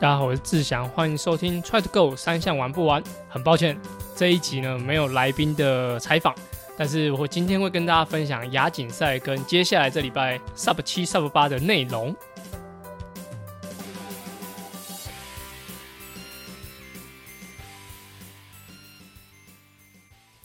大家好，我是志祥，欢迎收听 Try to Go 三项玩不玩。很抱歉，这一集呢没有来宾的采访，但是我今天会跟大家分享亚锦赛跟接下来这礼拜 Sub 七 Sub 八的内容。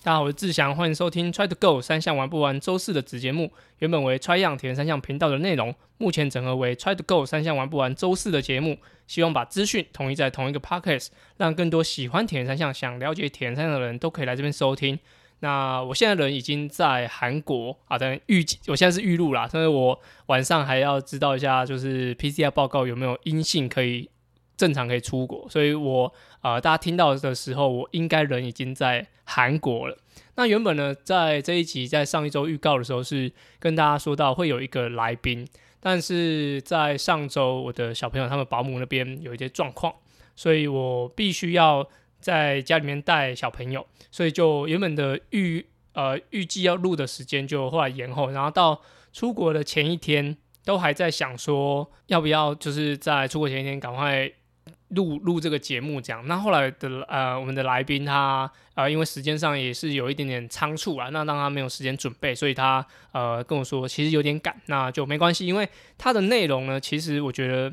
大家好，我是志祥，欢迎收听 Try to Go 三项玩不完周四的子节目。原本为 Try 样体验三项频道的内容，目前整合为 Try to Go 三项玩不完周四的节目。希望把资讯统一在同一个 Podcast，让更多喜欢体验三项、想了解体验三项的人都可以来这边收听。那我现在人已经在韩国啊，等预我现在是预录啦，但是我晚上还要知道一下，就是 PCR 报告有没有阴性，可以正常可以出国。所以我啊，大家听到的时候，我应该人已经在韩国了。那原本呢，在这一集在上一周预告的时候，是跟大家说到会有一个来宾，但是在上周我的小朋友他们保姆那边有一些状况，所以我必须要在家里面带小朋友，所以就原本的预呃预计要录的时间就后来延后，然后到出国的前一天都还在想说要不要就是在出国前一天赶快。录录这个节目这样，那后来的呃，我们的来宾他呃，因为时间上也是有一点点仓促啊，那让他没有时间准备，所以他呃跟我说其实有点赶，那就没关系，因为他的内容呢，其实我觉得。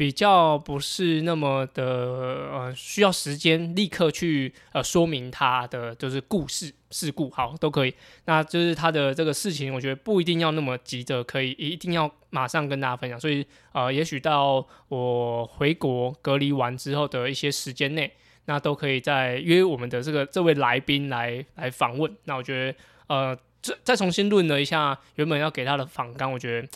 比较不是那么的呃，需要时间立刻去呃说明他的就是故事事故，好都可以。那就是他的这个事情，我觉得不一定要那么急着，可以一定要马上跟大家分享。所以呃，也许到我回国隔离完之后的一些时间内，那都可以再约我们的这个这位来宾来来访问。那我觉得呃，再再重新论了一下原本要给他的访纲，我觉得。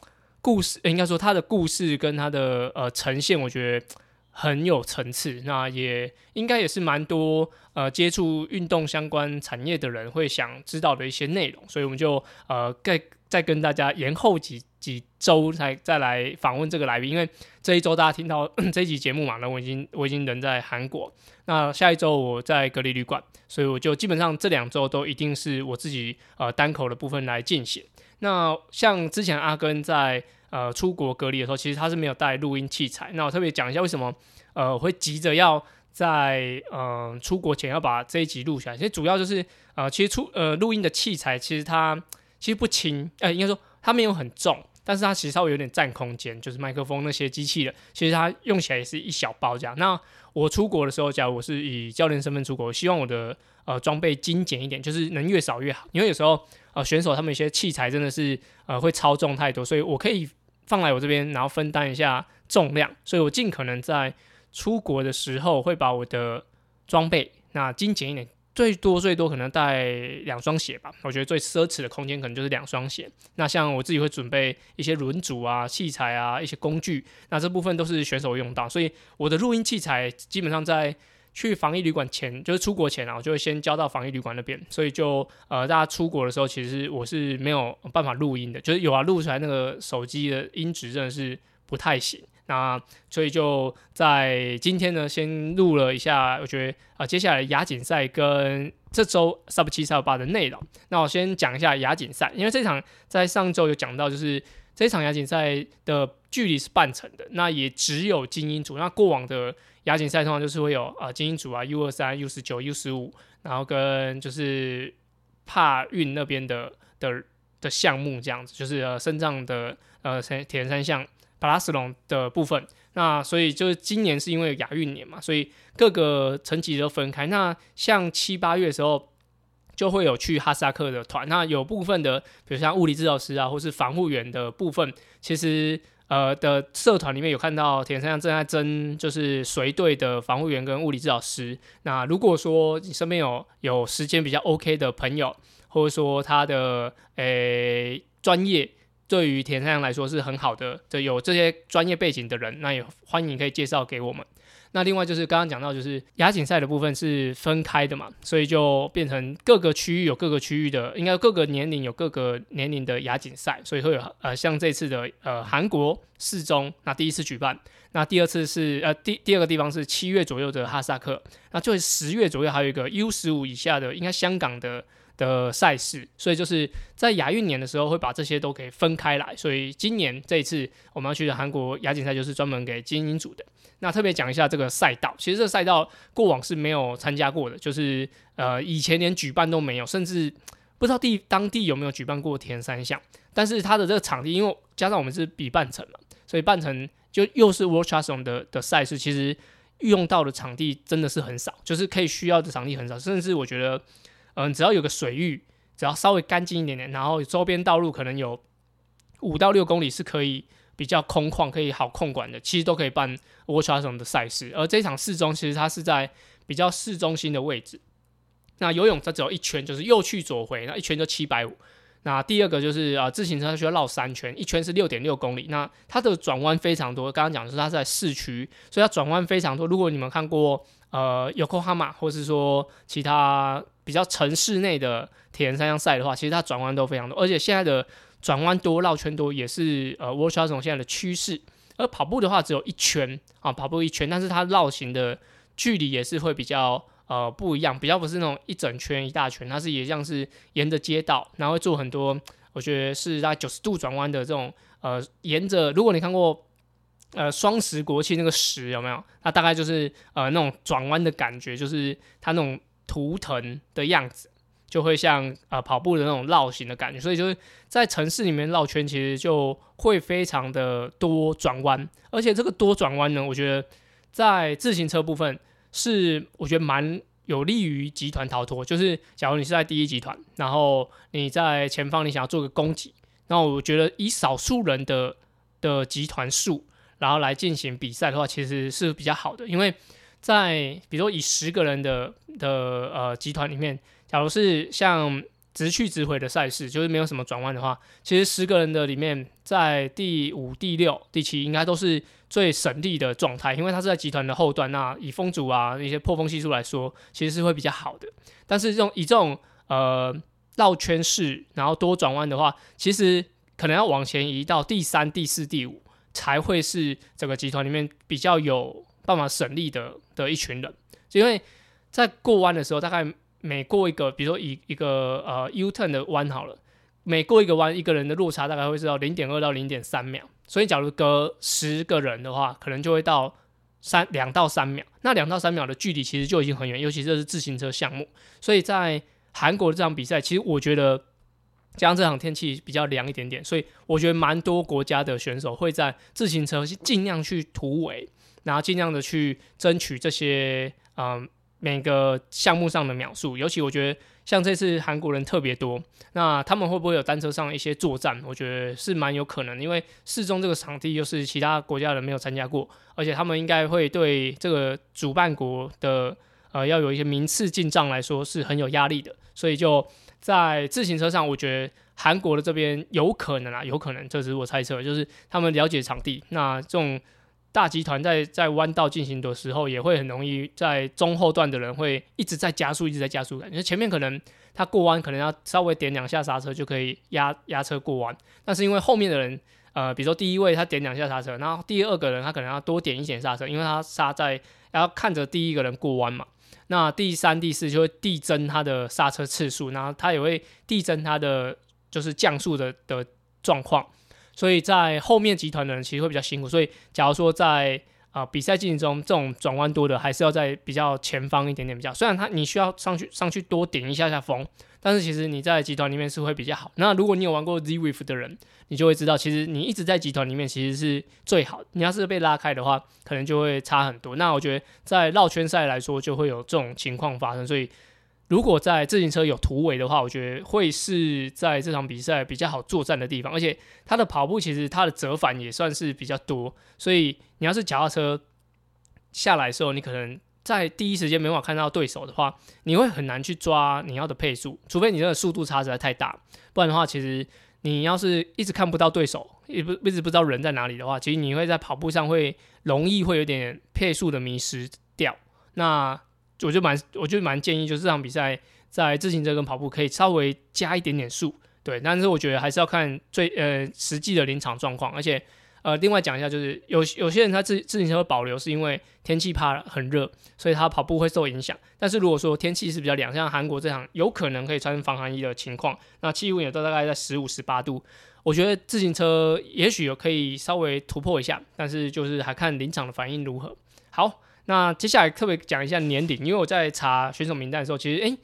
故事应该说他的故事跟他的呃呈现，我觉得很有层次。那也应该也是蛮多呃接触运动相关产业的人会想知道的一些内容，所以我们就呃再再跟大家延后几几周才再来访问这个来宾。因为这一周大家听到 这一集节目嘛，那我已经我已经人在韩国，那下一周我在隔离旅馆，所以我就基本上这两周都一定是我自己呃单口的部分来进行。那像之前阿根在呃出国隔离的时候，其实他是没有带录音器材。那我特别讲一下为什么呃会急着要在呃出国前要把这一集录下来。其实主要就是呃其实出呃录音的器材其实它其实不轻，呃应该说它没有很重，但是它其实稍微有点占空间，就是麦克风那些机器的，其实它用起来也是一小包这样。那我出国的时候，假如我是以教练身份出国，希望我的呃装备精简一点，就是能越少越好，因为有时候。呃，选手他们一些器材真的是呃会超重太多，所以我可以放来我这边，然后分担一下重量，所以我尽可能在出国的时候会把我的装备那精简一点，最多最多可能带两双鞋吧。我觉得最奢侈的空间可能就是两双鞋。那像我自己会准备一些轮组啊、器材啊、一些工具，那这部分都是选手用到，所以我的录音器材基本上在。去防疫旅馆前，就是出国前啊，我就会先交到防疫旅馆那边，所以就呃，大家出国的时候，其实我是没有办法录音的，就是有啊，录出来那个手机的音质真的是不太行。那所以就在今天呢，先录了一下，我觉得啊，接下来亚锦赛跟这周 Sub 七 Sub 八的内容。那我先讲一下亚锦赛，因为这场在上周有讲到，就是这场亚锦赛的距离是半程的，那也只有精英组，那过往的。亚锦赛通常就是会有呃精英组啊 U 二三 U 十九 U 十五，然后跟就是帕运那边的的的项目这样子，就是呃身障的呃三铁人三项巴拉斯隆的部分。那所以就是今年是因为亚运年嘛，所以各个层级都分开。那像七八月的时候就会有去哈萨克的团，那有部分的比如像物理治疗师啊，或是防护员的部分，其实。呃的社团里面有看到田三阳正在争，就是随队的防护员跟物理治疗师。那如果说你身边有有时间比较 OK 的朋友，或者说他的诶专业对于田三阳来说是很好的，就有这些专业背景的人，那也欢迎可以介绍给我们。那另外就是刚刚讲到，就是亚锦赛的部分是分开的嘛，所以就变成各个区域有各个区域的，应该各个年龄有各个年龄的亚锦赛，所以会有呃像这次的呃韩国四中，那第一次举办，那第二次是呃第第二个地方是七月左右的哈萨克，那就十月左右还有一个 U 十五以下的，应该香港的的赛事，所以就是在亚运年的时候会把这些都给分开来。所以今年这一次我们要去的韩国亚锦赛就是专门给精英组的。那特别讲一下这个赛道，其实这赛道过往是没有参加过的，就是呃以前连举办都没有，甚至不知道地当地有没有举办过田三项。但是它的这个场地，因为加上我们是比半程嘛，所以半程就又是 World c h a s o n 的的赛事，其实用到的场地真的是很少，就是可以需要的场地很少，甚至我觉得。嗯，只要有个水域，只要稍微干净一点点，然后周边道路可能有五到六公里是可以比较空旷、可以好控管的，其实都可以办 w a t c h r 的赛事。而这场市中其实它是在比较市中心的位置。那游泳它只有一圈，就是右去左回，那一圈就七百五。那第二个就是啊，自行车需要绕三圈，一圈是六点六公里。那它的转弯非常多，刚刚讲的是它在市区，所以它转弯非常多。如果你们看过呃 Yokohama 或是说其他。比较城市内的铁人三项赛的话，其实它转弯都非常多，而且现在的转弯多、绕圈多也是呃 World t r a t o n 现在的趋势。而跑步的话，只有一圈啊，跑步一圈，但是它绕行的距离也是会比较呃不一样，比较不是那种一整圈、一大圈，它是也像是沿着街道，然后会做很多，我觉得是在九十度转弯的这种呃，沿着如果你看过呃双十国庆那个十有没有？它大概就是呃那种转弯的感觉，就是它那种。图腾的样子就会像呃跑步的那种绕行的感觉，所以就是在城市里面绕圈，其实就会非常的多转弯，而且这个多转弯呢，我觉得在自行车部分是我觉得蛮有利于集团逃脱。就是假如你是在第一集团，然后你在前方你想要做个攻击，那我觉得以少数人的的集团数，然后来进行比赛的话，其实是比较好的，因为。在比如说以十个人的的呃集团里面，假如是像直去直回的赛事，就是没有什么转弯的话，其实十个人的里面，在第五、第六、第七应该都是最省力的状态，因为它是在集团的后段，那以风阻啊一些破风系数来说，其实是会比较好的。但是这种以这种呃绕圈式，然后多转弯的话，其实可能要往前移到第三、第四、第五，才会是整个集团里面比较有。办法省力的的一群人，因为在过弯的时候，大概每过一个，比如说一一个呃 U turn 的弯好了，每过一个弯，一个人的落差大概会是到零点二到零点三秒。所以，假如隔十个人的话，可能就会到三两到三秒。那两到三秒的距离其实就已经很远，尤其这是自行车项目。所以在韩国的这场比赛，其实我觉得加上这场天气比较凉一点点，所以我觉得蛮多国家的选手会在自行车尽量去突围。然后尽量的去争取这些，嗯，每个项目上的秒数。尤其我觉得，像这次韩国人特别多，那他们会不会有单车上一些作战？我觉得是蛮有可能，因为四中这个场地又是其他国家人没有参加过，而且他们应该会对这个主办国的，呃，要有一些名次进账来说是很有压力的。所以就在自行车上，我觉得韩国的这边有可能啊，有可能，这只是我猜测，就是他们了解场地，那这种。大集团在在弯道进行的时候，也会很容易在中后段的人会一直在加速，一直在加速感。因为前面可能他过弯可能要稍微点两下刹车就可以压压车过弯，但是因为后面的人，呃，比如说第一位他点两下刹车，然后第二个人他可能要多点一点刹车，因为他刹在要看着第一个人过弯嘛。那第三、第四就会递增它的刹车次数，然后它也会递增它的就是降速的的状况。所以在后面集团的人其实会比较辛苦，所以假如说在啊比赛进行中，这种转弯多的还是要在比较前方一点点比较。虽然它你需要上去上去多顶一下下风，但是其实你在集团里面是会比较好。那如果你有玩过 Z Wave 的人，你就会知道，其实你一直在集团里面其实是最好。你要是被拉开的话，可能就会差很多。那我觉得在绕圈赛来说，就会有这种情况发生。所以。如果在自行车有突围的话，我觉得会是在这场比赛比较好作战的地方，而且它的跑步其实它的折返也算是比较多，所以你要是脚踏车下来的时候，你可能在第一时间没办法看到对手的话，你会很难去抓你要的配速，除非你这个速度差实在太大，不然的话，其实你要是一直看不到对手，一不一直不知道人在哪里的话，其实你会在跑步上会容易会有点配速的迷失掉。那我就蛮，我就蛮建议，就是这场比赛在自行车跟跑步可以稍微加一点点速，对。但是我觉得还是要看最呃实际的临场状况，而且呃，另外讲一下，就是有有些人他自自行车保留是因为天气怕很热，所以他跑步会受影响。但是如果说天气是比较凉，像韩国这场有可能可以穿防寒衣的情况，那气温也都大概在十五十八度，我觉得自行车也许有可以稍微突破一下，但是就是还看临场的反应如何。好，那接下来特别讲一下年龄，因为我在查选手名单的时候，其实诶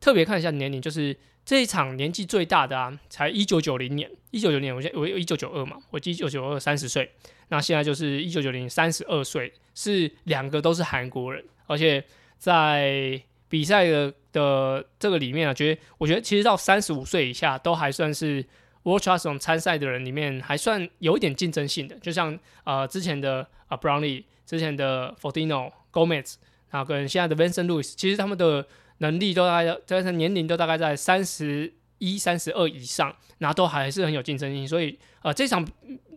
特别看一下年龄，就是。这一场年纪最大的啊，才一九九零年，一九九年，我现我有一九九二嘛，我一九九二三十岁，那现在就是一九九零三十二岁，是两个都是韩国人，而且在比赛的的这个里面啊，觉得我觉得其实到三十五岁以下都还算是 World Champs 参赛的人里面还算有一点竞争性的，就像呃之前的啊 Brownlee，之前的 Fortino Gomez，然后跟现在的 Vincent Lewis，其实他们的。能力都大概，但是年龄都大概在三十一、三十二以上，然后都还是很有竞争力。所以，呃，这场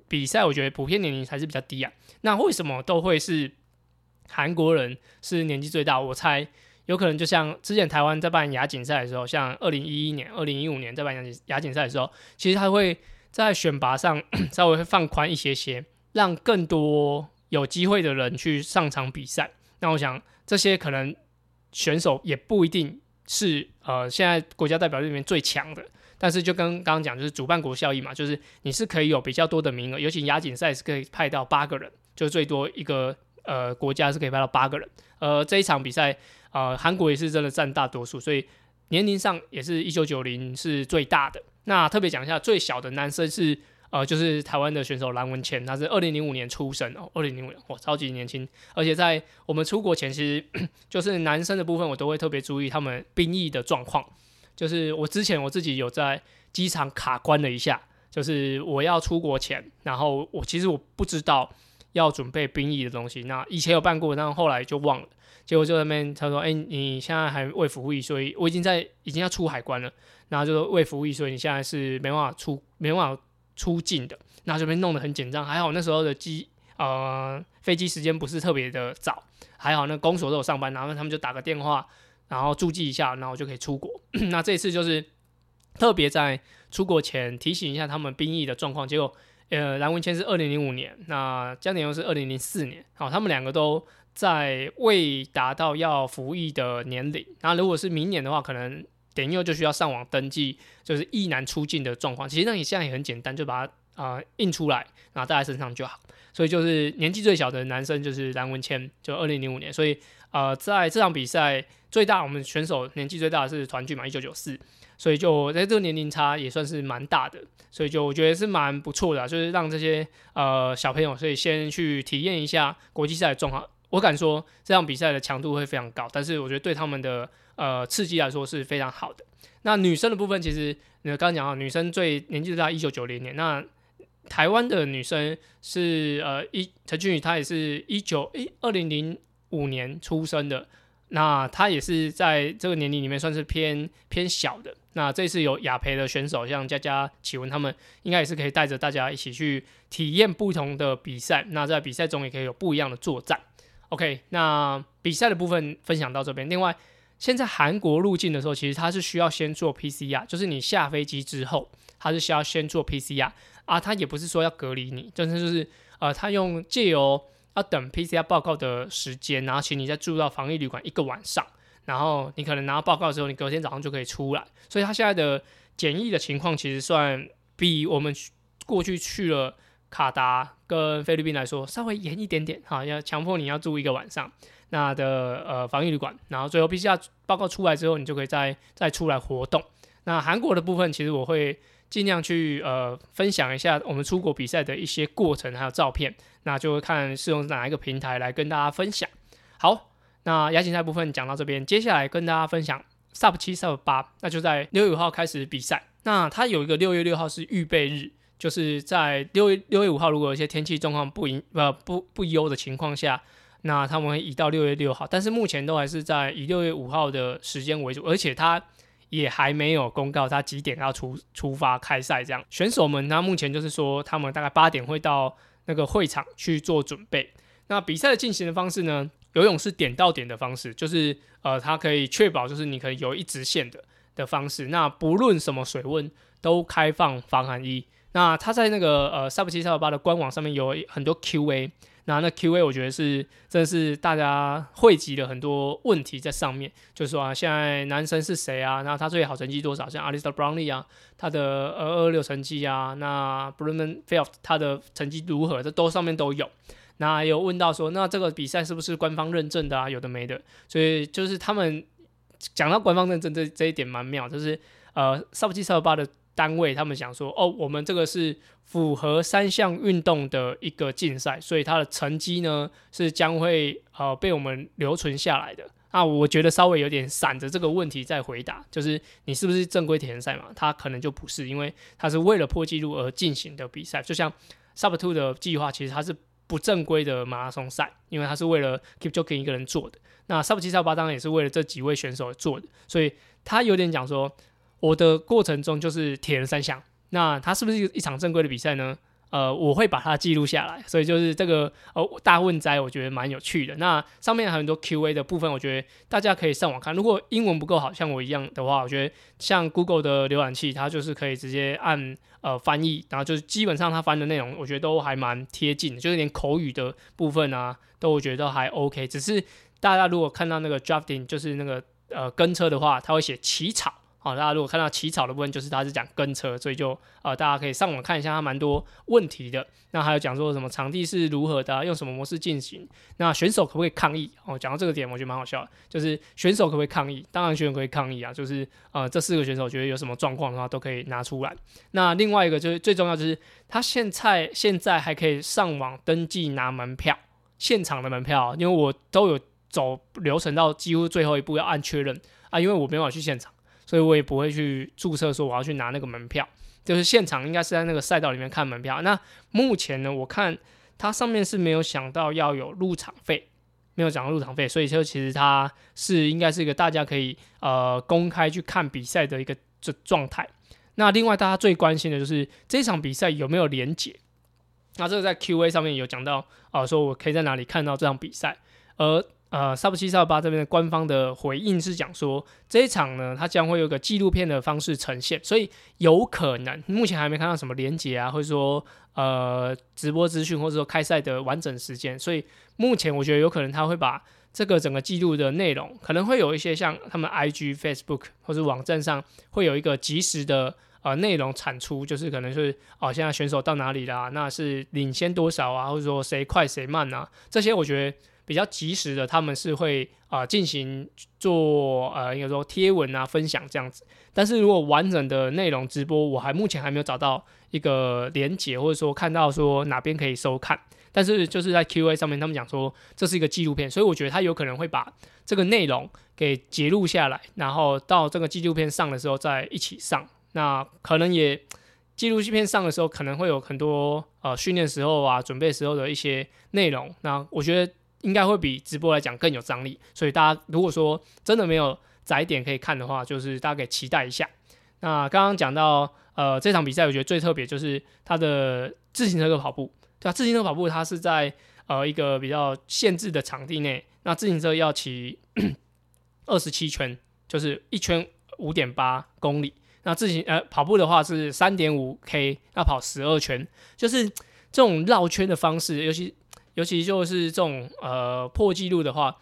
比赛我觉得普遍年龄还是比较低啊。那为什么都会是韩国人是年纪最大？我猜有可能就像之前台湾在办亚锦赛的时候，像二零一一年、二零一五年在办亚锦亚锦赛的时候，其实他会在选拔上 稍微会放宽一些些，让更多有机会的人去上场比赛。那我想这些可能。选手也不一定是呃现在国家代表队里面最强的，但是就跟刚刚讲，就是主办国效益嘛，就是你是可以有比较多的名额，尤其亚锦赛是可以派到八个人，就最多一个呃国家是可以派到八个人。呃，这一场比赛呃韩国也是真的占大多数，所以年龄上也是一九九零是最大的。那特别讲一下，最小的男生是。呃，就是台湾的选手蓝文谦，他是二零零五年出生哦，二零零五年，哇，超级年轻。而且在我们出国前，其实 就是男生的部分，我都会特别注意他们兵役的状况。就是我之前我自己有在机场卡关了一下，就是我要出国前，然后我其实我不知道要准备兵役的东西。那以前有办过，但后来就忘了。结果就在那边他说：“哎，你现在还未服役，所以我已经在已经要出海关了。然后就说未服役，所以你现在是没办法出，没办法。”出境的，那这边弄得很紧张，还好那时候的机呃飞机时间不是特别的早，还好那公所都有上班，然后他们就打个电话，然后注记一下，然后就可以出国。那这次就是特别在出国前提醒一下他们兵役的状况。结果呃蓝文谦是二零零五年，那江年又是二零零四年，好，他们两个都在未达到要服役的年龄。那如果是明年的话，可能。点右就需要上网登记，就是一男出境的状况。其实那你现在也很简单，就把它啊印出来，然后带在身上就好。所以就是年纪最小的男生就是蓝文谦，就二零零五年。所以呃，在这场比赛最大，我们选手年纪最大的是团聚嘛，一九九四。所以就在这个年龄差也算是蛮大的，所以就我觉得是蛮不错的，就是让这些呃小朋友，所以先去体验一下国际赛的状况。我敢说这场比赛的强度会非常高，但是我觉得对他们的。呃，刺激来说是非常好的。那女生的部分，其实你刚刚讲啊，女生最年纪最大，一九九零年。那台湾的女生是呃一陈俊宇，她也是一九诶二零零五年出生的。那她也是在这个年龄里面算是偏偏小的。那这次有雅培的选手，像佳佳、启文他们，应该也是可以带着大家一起去体验不同的比赛。那在比赛中也可以有不一样的作战。OK，那比赛的部分分享到这边。另外。现在韩国入境的时候，其实他是需要先做 PCR，就是你下飞机之后，他是需要先做 PCR 啊，他也不是说要隔离你，真的就是呃，他用借由要等 PCR 报告的时间，然后请你再住到防疫旅馆一个晚上，然后你可能拿到报告之后，你隔天早上就可以出来，所以他现在的检疫的情况其实算比我们过去去了卡达跟菲律宾来说稍微严一点点哈，要强迫你要住一个晚上。那的呃防疫旅馆，然后最后 PCR 报告出来之后，你就可以再再出来活动。那韩国的部分，其实我会尽量去呃分享一下我们出国比赛的一些过程还有照片，那就看是用哪一个平台来跟大家分享。好，那亚锦赛部分讲到这边，接下来跟大家分享 Sub 七 Sub 八，那就在六月五号开始比赛。那它有一个六月六号是预备日，就是在六月六月五号，如果有一些天气状况不影呃不不优的情况下。那他们会移到六月六号，但是目前都还是在以六月五号的时间为主，而且他也还没有公告他几点要出出发开赛。这样选手们，他目前就是说他们大概八点会到那个会场去做准备。那比赛的进行的方式呢？游泳是点到点的方式，就是呃，它可以确保就是你可以游一直线的的方式。那不论什么水温都开放防寒衣。那他在那个呃 Sub 七 Sub 八的官网上面有很多 Q&A。那那 Q&A 我觉得是真的是大家汇集了很多问题在上面，就是说啊，现在男生是谁啊？那他最好成绩多少？像 Alistair Brownlee 啊，他的二二六成绩啊，那 Bruman f e l d 他的成绩如何？这都上面都有。那有问到说，那这个比赛是不是官方认证的啊？有的没的。所以就是他们讲到官方认证这这一点蛮妙，就是呃，Sub 七 Sub 八的。单位他们想说，哦，我们这个是符合三项运动的一个竞赛，所以它的成绩呢是将会呃被我们留存下来的。那我觉得稍微有点闪着这个问题在回答，就是你是不是正规铁人赛嘛？它可能就不是，因为它是为了破纪录而进行的比赛。就像 Sub Two 的计划，其实它是不正规的马拉松赛，因为它是为了 Keep Joking 一个人做的。那 Sub 七、Sub 八当然也是为了这几位选手做的，所以他有点讲说。我的过程中就是铁人三项，那它是不是一场正规的比赛呢？呃，我会把它记录下来，所以就是这个呃大问哉，我觉得蛮有趣的。那上面还有很多 Q&A 的部分，我觉得大家可以上网看。如果英文不够好像我一样的话，我觉得像 Google 的浏览器，它就是可以直接按呃翻译，然后就是基本上它翻的内容，我觉得都还蛮贴近的，就是连口语的部分啊，都我觉得还 OK。只是大家如果看到那个 drafting，就是那个呃跟车的话，它会写起草。好，大家如果看到起草的部分，就是他是讲跟车，所以就呃，大家可以上网看一下，他蛮多问题的。那还有讲说什么场地是如何的，用什么模式进行？那选手可不可以抗议？哦，讲到这个点，我觉得蛮好笑的，就是选手可不可以抗议？当然选手可以抗议啊，就是呃，这四个选手觉得有什么状况的话，都可以拿出来。那另外一个就是最重要，就是他现在现在还可以上网登记拿门票，现场的门票，因为我都有走流程到几乎最后一步要按确认啊，因为我没办法去现场。所以我也不会去注册说我要去拿那个门票，就是现场应该是在那个赛道里面看门票。那目前呢，我看它上面是没有想到要有入场费，没有讲到入场费，所以就其实它是应该是一个大家可以呃公开去看比赛的一个这状态。那另外大家最关心的就是这场比赛有没有连结？那这个在 Q&A 上面有讲到啊，说我可以在哪里看到这场比赛，而呃，Sub 七 Sub 八这边的官方的回应是讲说，这一场呢，它将会有个纪录片的方式呈现，所以有可能目前还没看到什么连接啊，或者说呃直播资讯，或者说开赛的完整时间，所以目前我觉得有可能他会把这个整个记录的内容，可能会有一些像他们 IG、Facebook 或者网站上会有一个及时的呃内容产出，就是可能是哦现在选手到哪里啦，那是领先多少啊，或者说谁快谁慢啊，这些我觉得。比较及时的，他们是会啊进行做呃应该说贴文啊分享这样子，但是如果完整的内容直播，我还目前还没有找到一个连接，或者说看到说哪边可以收看，但是就是在 Q&A 上面，他们讲说这是一个纪录片，所以我觉得他有可能会把这个内容给截录下来，然后到这个纪录片上的时候再一起上，那可能也纪录片上的时候可能会有很多呃训练时候啊准备时候的一些内容，那我觉得。应该会比直播来讲更有张力，所以大家如果说真的没有窄点可以看的话，就是大家可以期待一下。那刚刚讲到，呃，这场比赛我觉得最特别就是它的自行车的跑步，对啊，自行车跑步它是在呃一个比较限制的场地内，那自行车要骑 二十七圈，就是一圈五点八公里，那自行呃跑步的话是三点五 K，要跑十二圈，就是这种绕圈的方式，尤其。尤其就是这种呃破纪录的话，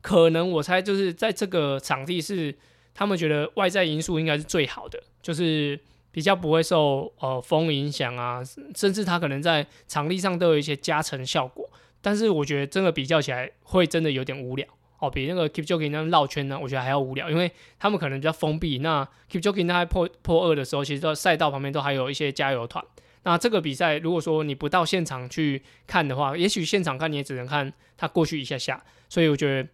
可能我猜就是在这个场地是他们觉得外在因素应该是最好的，就是比较不会受呃风影响啊，甚至它可能在场地上都有一些加成效果。但是我觉得真的比较起来会真的有点无聊哦，比那个 Keep Jogging 那绕圈呢，我觉得还要无聊，因为他们可能比较封闭。那 Keep Jogging 那破破二的时候，其实到赛道旁边都还有一些加油团。那这个比赛，如果说你不到现场去看的话，也许现场看你也只能看他过去一下下，所以我觉得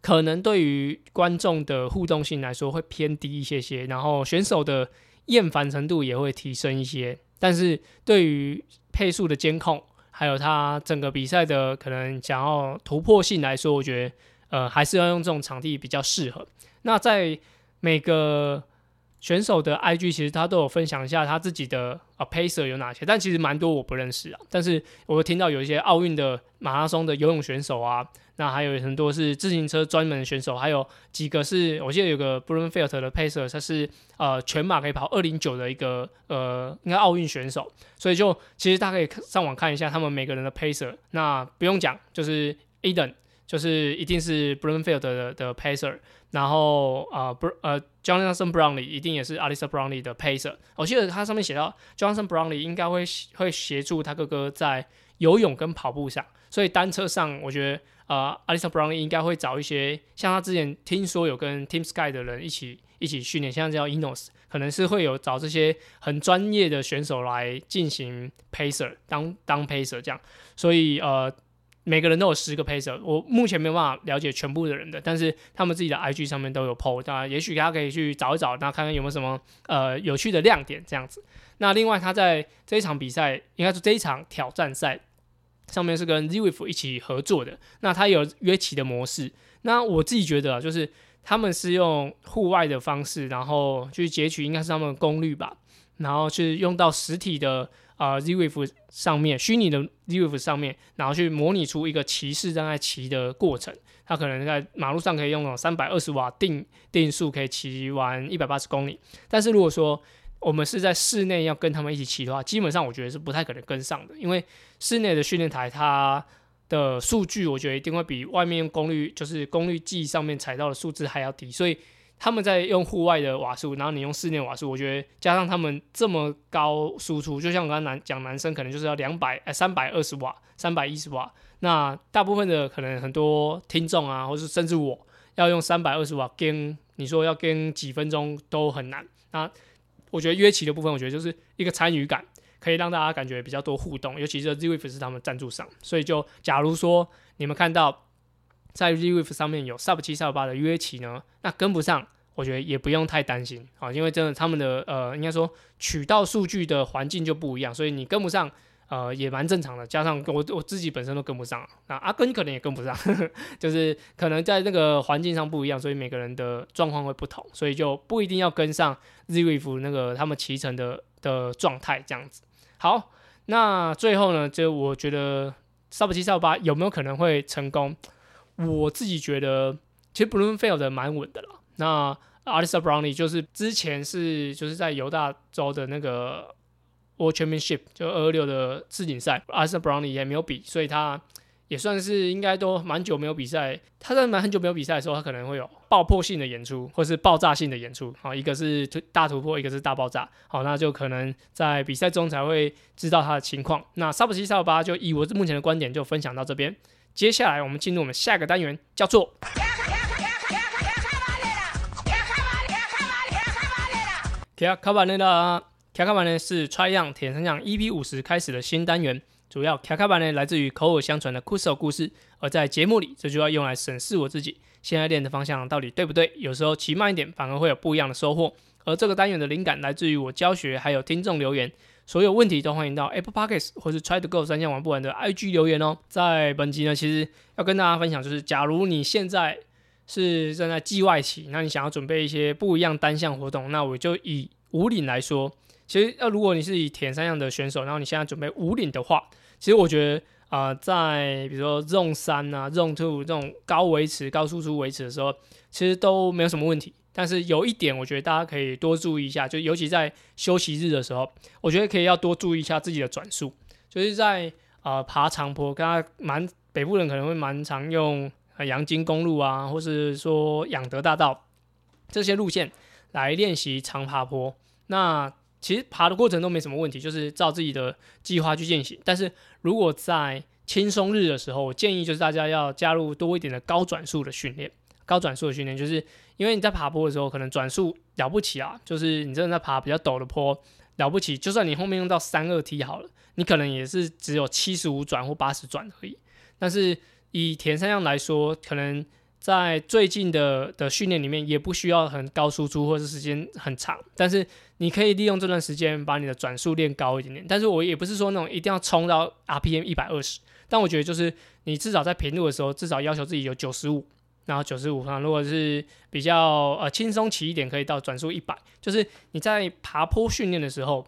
可能对于观众的互动性来说会偏低一些些，然后选手的厌烦程度也会提升一些。但是对于配速的监控，还有他整个比赛的可能想要突破性来说，我觉得呃还是要用这种场地比较适合。那在每个选手的 IG 其实他都有分享一下他自己的啊 pacer 有哪些，但其实蛮多我不认识啊。但是我听到有一些奥运的马拉松的游泳选手啊，那还有很多是自行车专门的选手，还有几个是我记得有个 Bruno f e l t 的 pacer，他是呃全马可以跑二零九的一个呃应该奥运选手，所以就其实大家可以上网看一下他们每个人的 pacer。那不用讲，就是 Eden 就是一定是 b r o n f i e l d 的的 pacer。然后啊，不呃，Jonathan Brownlee 一定也是 Alisa Brownlee 的 pacer。我记得他上面写到，Jonathan Brownlee 应该会会协助他哥哥在游泳跟跑步上。所以单车上，我觉得呃，Alisa Brownlee 应该会找一些像他之前听说有跟 Team Sky 的人一起一起训练，像叫 Inos，可能是会有找这些很专业的选手来进行 pacer 当当 pacer 这样。所以呃。每个人都有十个 pacer，我目前没有办法了解全部的人的，但是他们自己的 IG 上面都有 PO，当然也许大家可以去找一找，那看看有没有什么呃有趣的亮点这样子。那另外他在这一场比赛，应该是这一场挑战赛上面是跟 Zwift 一起合作的，那他有约骑的模式。那我自己觉得，就是他们是用户外的方式，然后去截取应该是他们的功率吧，然后去用到实体的。啊，Zwift 上面虚拟的 Zwift 上面，然后去模拟出一个骑士正在骑的过程。他可能在马路上可以用三百二十瓦定定速可以骑完一百八十公里。但是如果说我们是在室内要跟他们一起骑的话，基本上我觉得是不太可能跟上的，因为室内的训练台它的数据，我觉得一定会比外面用功率就是功率计上面踩到的数字还要低，所以。他们在用户外的瓦数，然后你用室内瓦数，我觉得加上他们这么高输出，就像我刚刚男讲男生可能就是要两百哎三百二十瓦、三百一十瓦，那大部分的可能很多听众啊，或是甚至我要用三百二十瓦跟你说要跟几分钟都很难。那我觉得约齐的部分，我觉得就是一个参与感，可以让大家感觉比较多互动，尤其是 z w i f 是他们赞助商，所以就假如说你们看到。在 Zwift 上面有 Sub 七、Sub 八的约骑呢，那跟不上，我觉得也不用太担心啊，因为真的他们的呃，应该说取到数据的环境就不一样，所以你跟不上，呃，也蛮正常的。加上我我自己本身都跟不上，那阿根可能也跟不上呵呵，就是可能在那个环境上不一样，所以每个人的状况会不同，所以就不一定要跟上 Zwift 那个他们骑乘的的状态这样子。好，那最后呢，就我觉得 Sub 七、Sub 八有没有可能会成功？我自己觉得，其实 Bloomfield 的蛮稳的了。那 Alisa Brownlee 就是之前是就是在犹大州的那个 World Championship 就二六的世锦赛，Alisa Brownlee 也没有比，所以他也算是应该都蛮久没有比赛。他在蛮很久没有比赛的时候，他可能会有爆破性的演出，或是爆炸性的演出。好，一个是大突破，一个是大爆炸。好，那就可能在比赛中才会知道他的情况。那 Sub 七、Sub 八就以我目前的观点就分享到这边。接下来我们进入我们下一个单元，叫做“卡卡板内的卡卡板呢是 Try 样铁三项 EP 五十开始的新单元，主要卡卡板呢来自于口耳相传的酷手故事，而在节目里这就要用来审视我自己现在练的方向到底对不对，有时候骑慢一点反而会有不一样的收获，而这个单元的灵感来自于我教学还有听众留言。所有问题都欢迎到 Apple Podcast 或是 Try to Go 三项玩不完的 IG 留言哦。在本集呢，其实要跟大家分享，就是假如你现在是正在季外期，那你想要准备一些不一样单项活动，那我就以五岭来说，其实要如果你是以田三项的选手，然后你现在准备五岭的话，其实我觉得啊，在比如说 Zone 三啊、Zone Two 这种高维持、高输出维持的时候，其实都没有什么问题。但是有一点，我觉得大家可以多注意一下，就尤其在休息日的时候，我觉得可以要多注意一下自己的转速。就是在呃爬长坡，刚刚蛮北部人可能会蛮常用阳金公路啊，或是说养德大道这些路线来练习长爬坡。那其实爬的过程都没什么问题，就是照自己的计划去进行。但是如果在轻松日的时候，我建议就是大家要加入多一点的高转速的训练。高转速的训练，就是因为你在爬坡的时候，可能转速了不起啊，就是你真的在爬比较陡的坡，了不起，就算你后面用到三二 T 好了，你可能也是只有七十五转或八十转而已。但是以田三样来说，可能在最近的的训练里面，也不需要很高输出或者时间很长，但是你可以利用这段时间把你的转速练高一点点。但是我也不是说那种一定要冲到 RPM 一百二十，但我觉得就是你至少在平路的时候，至少要求自己有九十五。然后九十五，如果是比较呃轻松骑一点，可以到转速一百。就是你在爬坡训练的时候，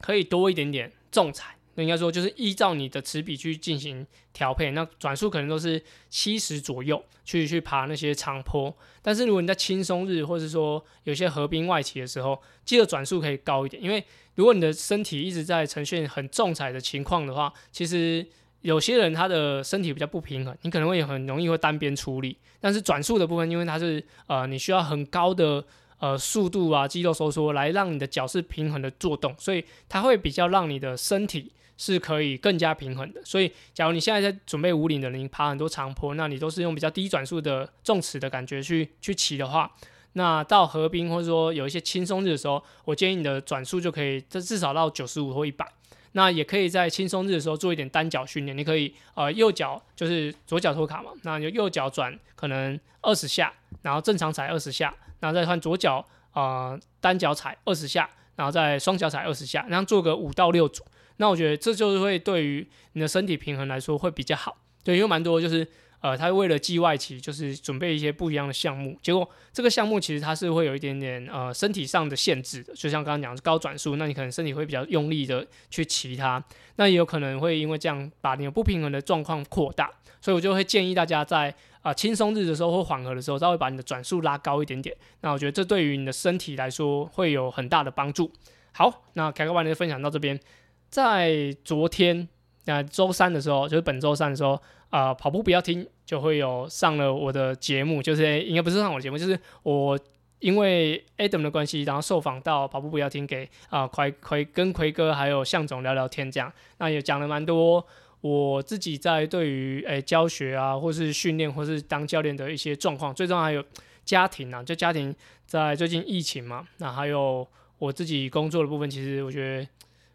可以多一点点重踩。那应该说就是依照你的齿比去进行调配。那转速可能都是七十左右去去爬那些长坡。但是如果你在轻松日，或者说有些合并外骑的时候，记得转速可以高一点。因为如果你的身体一直在呈现很重踩的情况的话，其实。有些人他的身体比较不平衡，你可能会很容易会单边出力。但是转速的部分，因为它是呃你需要很高的呃速度啊，肌肉收缩来让你的脚是平衡的做动，所以它会比较让你的身体是可以更加平衡的。所以，假如你现在在准备五岭的人爬很多长坡，那你都是用比较低转速的重齿的感觉去去骑的话，那到河滨或者说有一些轻松日的时候，我建议你的转速就可以这至少到九十五或一百。那也可以在轻松日的时候做一点单脚训练，你可以呃右脚就是左脚托卡嘛，那就右脚转可能二十下，然后正常踩二十下，然后再换左脚呃单脚踩二十下，然后再双脚踩二十下，然后做个五到六组。那我觉得这就是会对于你的身体平衡来说会比较好，对，因为蛮多就是。呃，他为了季外期，就是准备一些不一样的项目，结果这个项目其实它是会有一点点呃身体上的限制的，就像刚刚讲高转速，那你可能身体会比较用力的去骑它，那也有可能会因为这样把你的不平衡的状况扩大，所以我就会建议大家在啊轻松日的时候或缓和的时候，稍微把你的转速拉高一点点，那我觉得这对于你的身体来说会有很大的帮助。好，那凯哥把你的分享到这边，在昨天那周三的时候，就是本周三的时候。啊，跑步不要听，就会有上了我的节目，就是应该不是上我的节目，就是我因为 Adam 的关系，然后受访到跑步不要听，给啊奎奎跟奎哥还有向总聊聊天，这样，那也讲了蛮多我自己在对于诶教学啊，或是训练，或是当教练的一些状况，最重要还有家庭啊，就家庭在最近疫情嘛，那还有我自己工作的部分，其实我觉得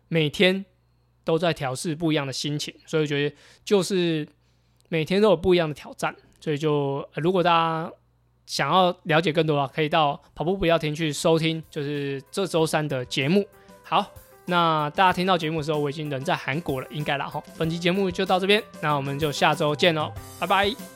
每天都在调试不一样的心情，所以我觉得就是。每天都有不一样的挑战，所以就如果大家想要了解更多啊，可以到跑步不要停去收听，就是这周三的节目。好，那大家听到节目的时候，我已经人在韩国了，应该了哈。本期节目就到这边，那我们就下周见喽，拜拜。